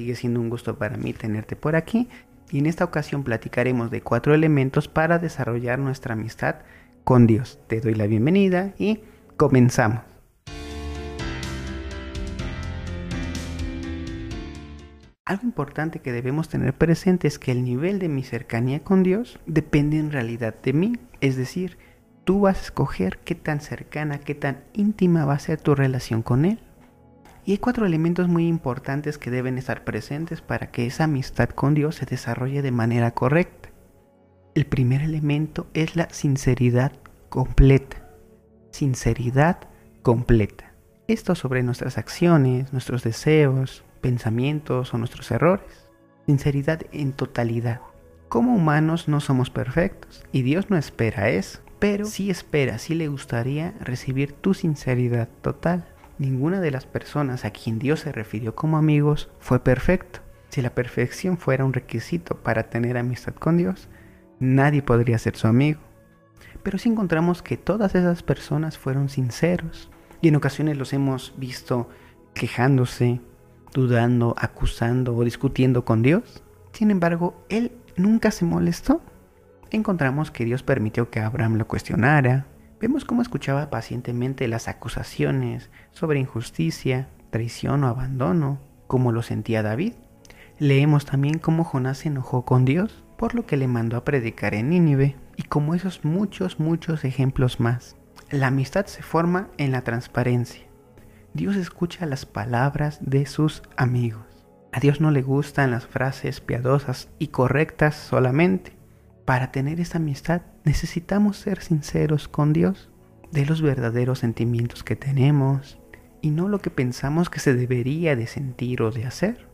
Sigue siendo un gusto para mí tenerte por aquí y en esta ocasión platicaremos de cuatro elementos para desarrollar nuestra amistad con Dios. Te doy la bienvenida y comenzamos. Algo importante que debemos tener presente es que el nivel de mi cercanía con Dios depende en realidad de mí. Es decir, tú vas a escoger qué tan cercana, qué tan íntima va a ser tu relación con Él. Y hay cuatro elementos muy importantes que deben estar presentes para que esa amistad con Dios se desarrolle de manera correcta. El primer elemento es la sinceridad completa. Sinceridad completa. Esto sobre nuestras acciones, nuestros deseos, pensamientos o nuestros errores. Sinceridad en totalidad. Como humanos no somos perfectos y Dios no espera eso, pero sí espera, sí le gustaría recibir tu sinceridad total. Ninguna de las personas a quien Dios se refirió como amigos fue perfecto. Si la perfección fuera un requisito para tener amistad con Dios, nadie podría ser su amigo. Pero si encontramos que todas esas personas fueron sinceros y en ocasiones los hemos visto quejándose, dudando, acusando o discutiendo con Dios. Sin embargo, Él nunca se molestó. Encontramos que Dios permitió que Abraham lo cuestionara. Vemos cómo escuchaba pacientemente las acusaciones sobre injusticia, traición o abandono, como lo sentía David. Leemos también cómo Jonás se enojó con Dios, por lo que le mandó a predicar en Nínive, y como esos muchos, muchos ejemplos más. La amistad se forma en la transparencia. Dios escucha las palabras de sus amigos. A Dios no le gustan las frases piadosas y correctas solamente. Para tener esta amistad necesitamos ser sinceros con Dios de los verdaderos sentimientos que tenemos y no lo que pensamos que se debería de sentir o de hacer.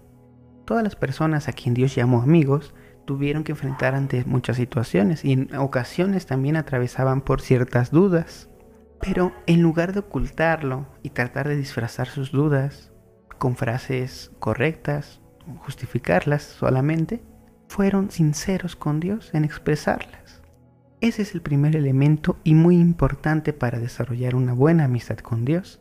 Todas las personas a quien Dios llamó amigos tuvieron que enfrentar ante muchas situaciones y en ocasiones también atravesaban por ciertas dudas. Pero en lugar de ocultarlo y tratar de disfrazar sus dudas con frases correctas, justificarlas solamente, fueron sinceros con Dios en expresarlas. Ese es el primer elemento y muy importante para desarrollar una buena amistad con Dios.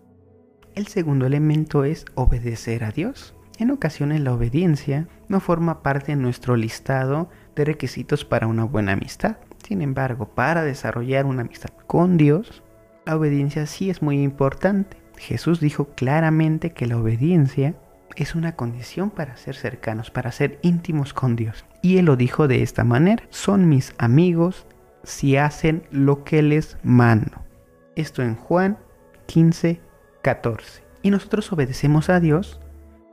El segundo elemento es obedecer a Dios. En ocasiones la obediencia no forma parte de nuestro listado de requisitos para una buena amistad. Sin embargo, para desarrollar una amistad con Dios, la obediencia sí es muy importante. Jesús dijo claramente que la obediencia es una condición para ser cercanos, para ser íntimos con Dios. Y Él lo dijo de esta manera, son mis amigos si hacen lo que les mando. Esto en Juan 15, 14. Y nosotros obedecemos a Dios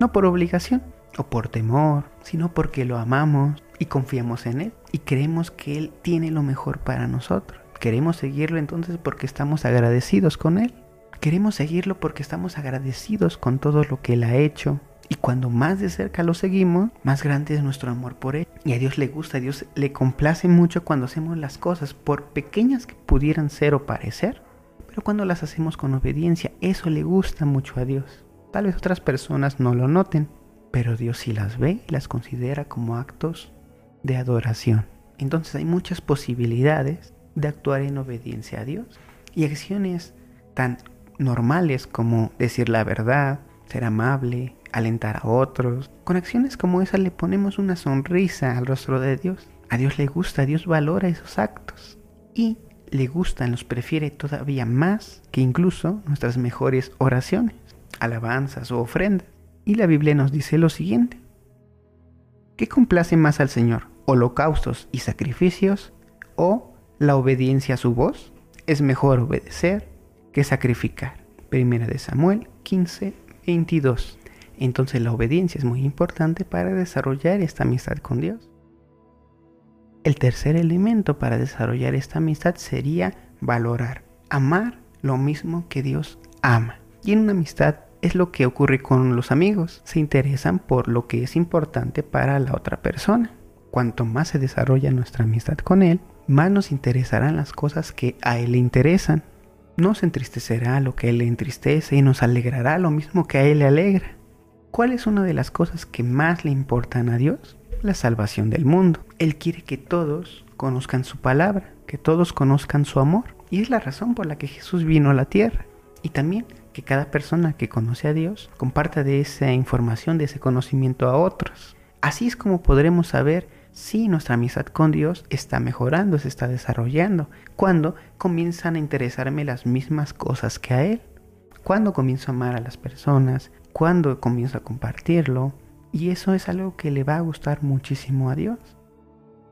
no por obligación o por temor, sino porque lo amamos y confiamos en Él y creemos que Él tiene lo mejor para nosotros. Queremos seguirlo entonces porque estamos agradecidos con Él. Queremos seguirlo porque estamos agradecidos con todo lo que Él ha hecho. Y cuando más de cerca lo seguimos, más grande es nuestro amor por Él. Y a Dios le gusta, a Dios le complace mucho cuando hacemos las cosas, por pequeñas que pudieran ser o parecer. Pero cuando las hacemos con obediencia, eso le gusta mucho a Dios. Tal vez otras personas no lo noten, pero Dios sí las ve y las considera como actos de adoración. Entonces hay muchas posibilidades de actuar en obediencia a Dios. Y acciones tan normales como decir la verdad, ser amable, alentar a otros. Con acciones como esas le ponemos una sonrisa al rostro de Dios. A Dios le gusta, Dios valora esos actos. Y le gustan, los prefiere todavía más que incluso nuestras mejores oraciones, alabanzas o ofrendas. Y la Biblia nos dice lo siguiente. ¿Qué complace más al Señor? ¿Holocaustos y sacrificios o la obediencia a su voz, es mejor obedecer que sacrificar. Primera de Samuel 15, 22. Entonces la obediencia es muy importante para desarrollar esta amistad con Dios. El tercer elemento para desarrollar esta amistad sería valorar, amar lo mismo que Dios ama. Y en una amistad es lo que ocurre con los amigos, se interesan por lo que es importante para la otra persona. Cuanto más se desarrolla nuestra amistad con Él, más nos interesarán las cosas que a Él le interesan. Nos entristecerá lo que Él le entristece y nos alegrará lo mismo que a Él le alegra. ¿Cuál es una de las cosas que más le importan a Dios? La salvación del mundo. Él quiere que todos conozcan su palabra, que todos conozcan su amor. Y es la razón por la que Jesús vino a la tierra. Y también que cada persona que conoce a Dios comparta de esa información, de ese conocimiento a otros. Así es como podremos saber si nuestra amistad con Dios está mejorando, se está desarrollando, cuando comienzan a interesarme las mismas cosas que a Él, cuando comienzo a amar a las personas, cuando comienzo a compartirlo, y eso es algo que le va a gustar muchísimo a Dios.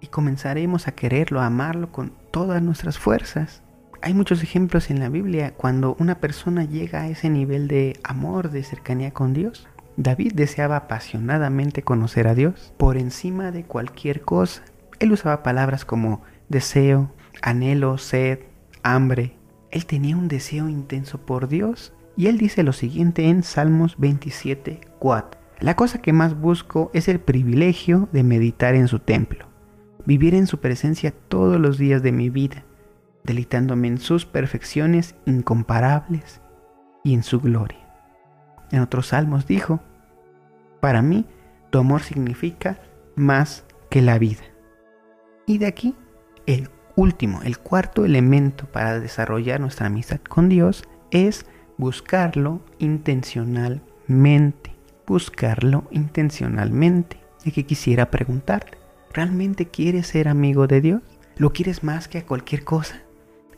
Y comenzaremos a quererlo, a amarlo con todas nuestras fuerzas. Hay muchos ejemplos en la Biblia cuando una persona llega a ese nivel de amor, de cercanía con Dios. David deseaba apasionadamente conocer a Dios por encima de cualquier cosa. Él usaba palabras como deseo, anhelo, sed, hambre. Él tenía un deseo intenso por Dios. Y él dice lo siguiente en Salmos 27, 4. La cosa que más busco es el privilegio de meditar en su templo, vivir en su presencia todos los días de mi vida deleitándome en sus perfecciones incomparables y en su gloria. En otros salmos dijo, para mí tu amor significa más que la vida. Y de aquí el último, el cuarto elemento para desarrollar nuestra amistad con Dios es buscarlo intencionalmente. Buscarlo intencionalmente. Y que quisiera preguntarte, ¿realmente quieres ser amigo de Dios? ¿Lo quieres más que a cualquier cosa?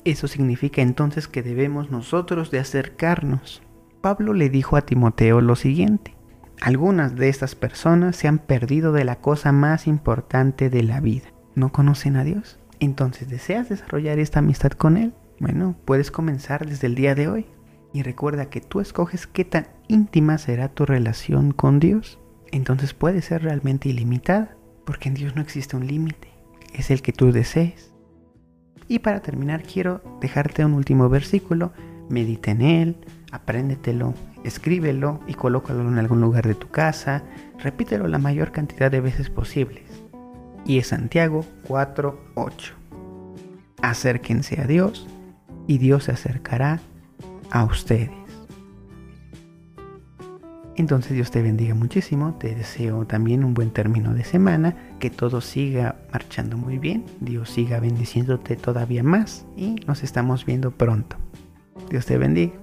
Eso significa entonces que debemos nosotros de acercarnos. Pablo le dijo a Timoteo lo siguiente. Algunas de estas personas se han perdido de la cosa más importante de la vida. ¿No conocen a Dios? Entonces, ¿deseas desarrollar esta amistad con Él? Bueno, puedes comenzar desde el día de hoy. Y recuerda que tú escoges qué tan íntima será tu relación con Dios. Entonces puede ser realmente ilimitada, porque en Dios no existe un límite. Es el que tú desees. Y para terminar quiero dejarte un último versículo, medita en él, apréndetelo, escríbelo y colócalo en algún lugar de tu casa, repítelo la mayor cantidad de veces posibles. Y es Santiago 4:8. Acérquense a Dios y Dios se acercará a ustedes. Entonces Dios te bendiga muchísimo, te deseo también un buen término de semana, que todo siga marchando muy bien, Dios siga bendiciéndote todavía más y nos estamos viendo pronto. Dios te bendiga.